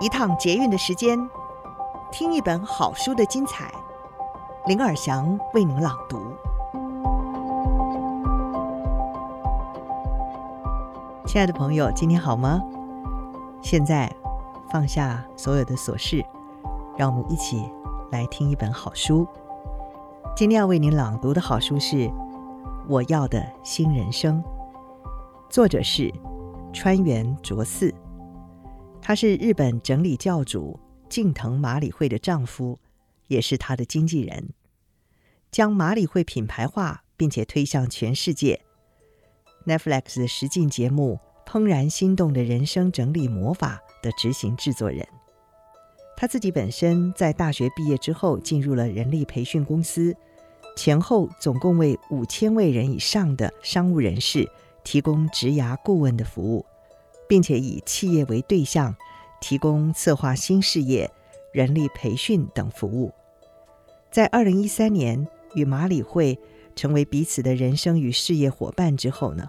一趟捷运的时间，听一本好书的精彩。林尔祥为您朗读。亲爱的朋友，今天好吗？现在放下所有的琐事，让我们一起来听一本好书。今天要为您朗读的好书是《我要的新人生》，作者是川原卓四。他是日本整理教主近藤麻里惠的丈夫，也是他的经纪人，将麻里惠品牌化，并且推向全世界。Netflix 实境节目《怦然心动的人生整理魔法》的执行制作人。他自己本身在大学毕业之后，进入了人力培训公司，前后总共为五千位人以上的商务人士提供职涯顾问的服务。并且以企业为对象，提供策划新事业、人力培训等服务。在二零一三年与马里会成为彼此的人生与事业伙伴之后呢，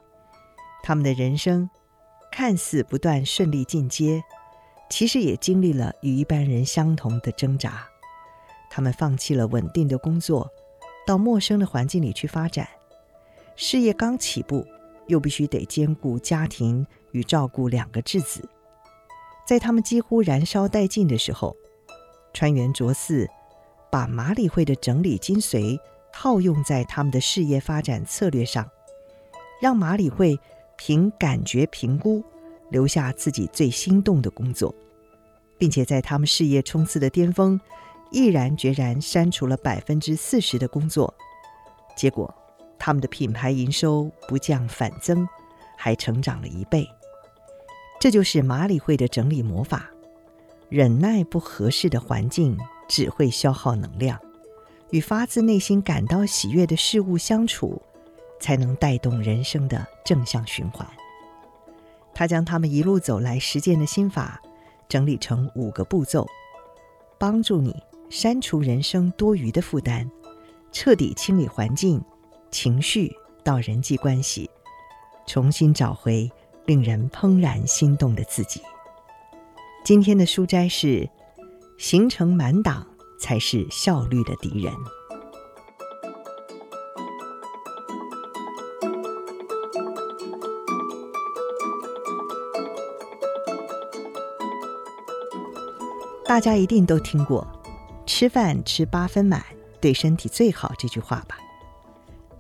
他们的人生看似不断顺利进阶，其实也经历了与一般人相同的挣扎。他们放弃了稳定的工作，到陌生的环境里去发展，事业刚起步，又必须得兼顾家庭。与照顾两个质子，在他们几乎燃烧殆尽的时候，川原卓四把马里会的整理精髓套用在他们的事业发展策略上，让马里会凭感觉评估留下自己最心动的工作，并且在他们事业冲刺的巅峰，毅然决然删除了百分之四十的工作，结果他们的品牌营收不降反增，还成长了一倍。这就是马里会的整理魔法：忍耐不合适的环境，只会消耗能量；与发自内心感到喜悦的事物相处，才能带动人生的正向循环。他将他们一路走来实践的心法整理成五个步骤，帮助你删除人生多余的负担，彻底清理环境、情绪到人际关系，重新找回。令人怦然心动的自己。今天的书斋是：行程满档才是效率的敌人。大家一定都听过“吃饭吃八分满，对身体最好”这句话吧？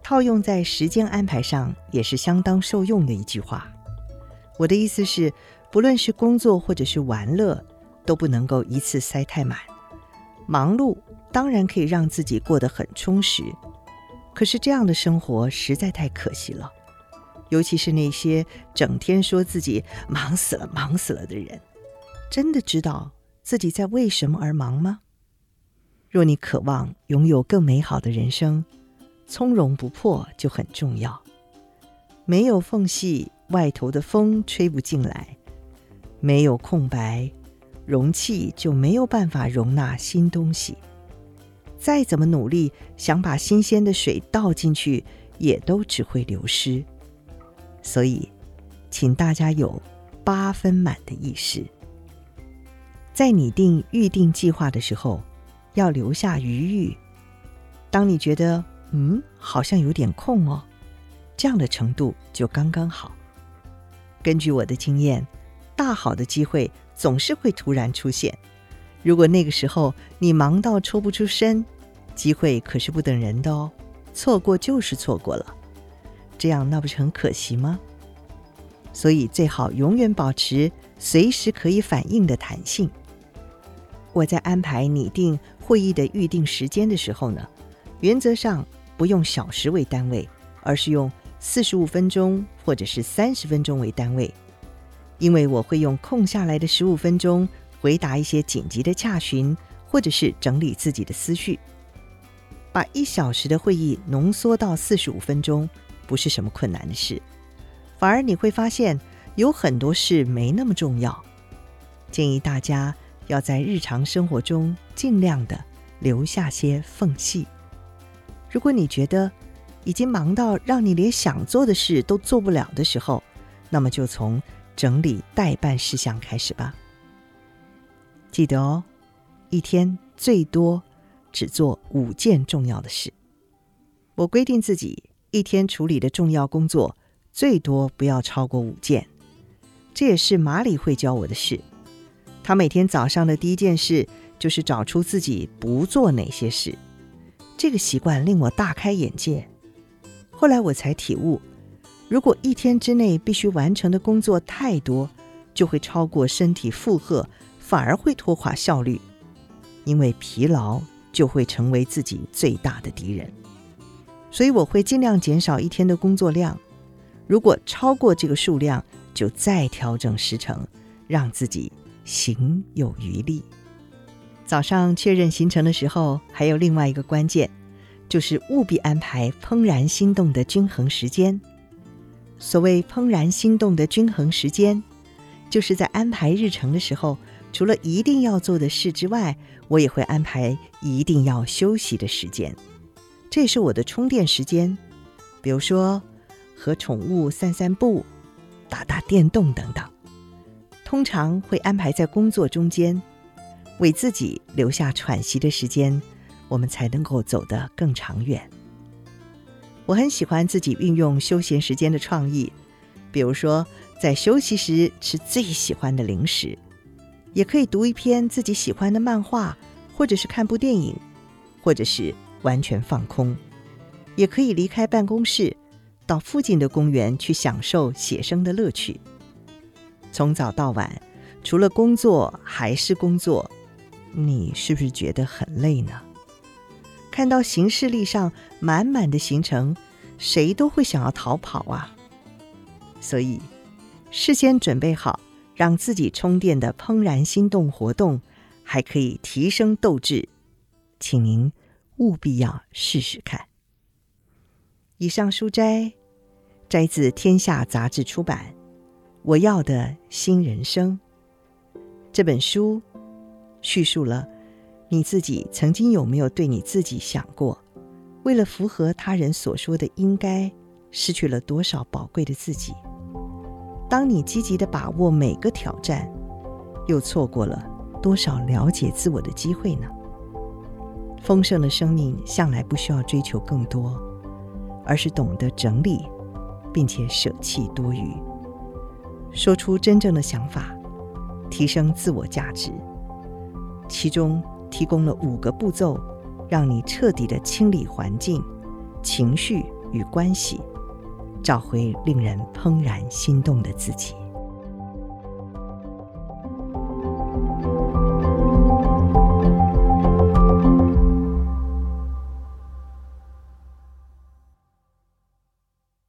套用在时间安排上，也是相当受用的一句话。我的意思是，不论是工作或者是玩乐，都不能够一次塞太满。忙碌当然可以让自己过得很充实，可是这样的生活实在太可惜了。尤其是那些整天说自己忙死了、忙死了的人，真的知道自己在为什么而忙吗？若你渴望拥有更美好的人生，从容不迫就很重要。没有缝隙。外头的风吹不进来，没有空白，容器就没有办法容纳新东西。再怎么努力，想把新鲜的水倒进去，也都只会流失。所以，请大家有八分满的意识。在拟定预定计划的时候，要留下余裕。当你觉得嗯，好像有点空哦，这样的程度就刚刚好。根据我的经验，大好的机会总是会突然出现。如果那个时候你忙到抽不出身，机会可是不等人的哦，错过就是错过了。这样那不是很可惜吗？所以最好永远保持随时可以反应的弹性。我在安排拟定会议的预定时间的时候呢，原则上不用小时为单位，而是用。四十五分钟或者是三十分钟为单位，因为我会用空下来的十五分钟回答一些紧急的洽询，或者是整理自己的思绪。把一小时的会议浓缩到四十五分钟，不是什么困难的事，反而你会发现有很多事没那么重要。建议大家要在日常生活中尽量的留下些缝隙。如果你觉得，已经忙到让你连想做的事都做不了的时候，那么就从整理待办事项开始吧。记得哦，一天最多只做五件重要的事。我规定自己一天处理的重要工作最多不要超过五件。这也是马里会教我的事。他每天早上的第一件事就是找出自己不做哪些事。这个习惯令我大开眼界。后来我才体悟，如果一天之内必须完成的工作太多，就会超过身体负荷，反而会拖垮效率。因为疲劳就会成为自己最大的敌人。所以我会尽量减少一天的工作量。如果超过这个数量，就再调整时程，让自己行有余力。早上确认行程的时候，还有另外一个关键，就是务必安排怦然心动的均衡时间。所谓怦然心动的均衡时间，就是在安排日程的时候，除了一定要做的事之外，我也会安排一定要休息的时间。这是我的充电时间，比如说和宠物散散步。打打电动等等，通常会安排在工作中间，为自己留下喘息的时间，我们才能够走得更长远。我很喜欢自己运用休闲时间的创意，比如说在休息时吃最喜欢的零食，也可以读一篇自己喜欢的漫画，或者是看部电影，或者是完全放空，也可以离开办公室。到附近的公园去享受写生的乐趣。从早到晚，除了工作还是工作，你是不是觉得很累呢？看到行事历上满满的行程，谁都会想要逃跑啊！所以，事先准备好让自己充电的怦然心动活动，还可以提升斗志，请您务必要试试看。以上书摘。摘自《天下》杂志出版《我要的新人生》这本书，叙述了你自己曾经有没有对你自己想过，为了符合他人所说的应该，失去了多少宝贵的自己？当你积极地把握每个挑战，又错过了多少了解自我的机会呢？丰盛的生命向来不需要追求更多，而是懂得整理。并且舍弃多余，说出真正的想法，提升自我价值。其中提供了五个步骤，让你彻底的清理环境、情绪与关系，找回令人怦然心动的自己。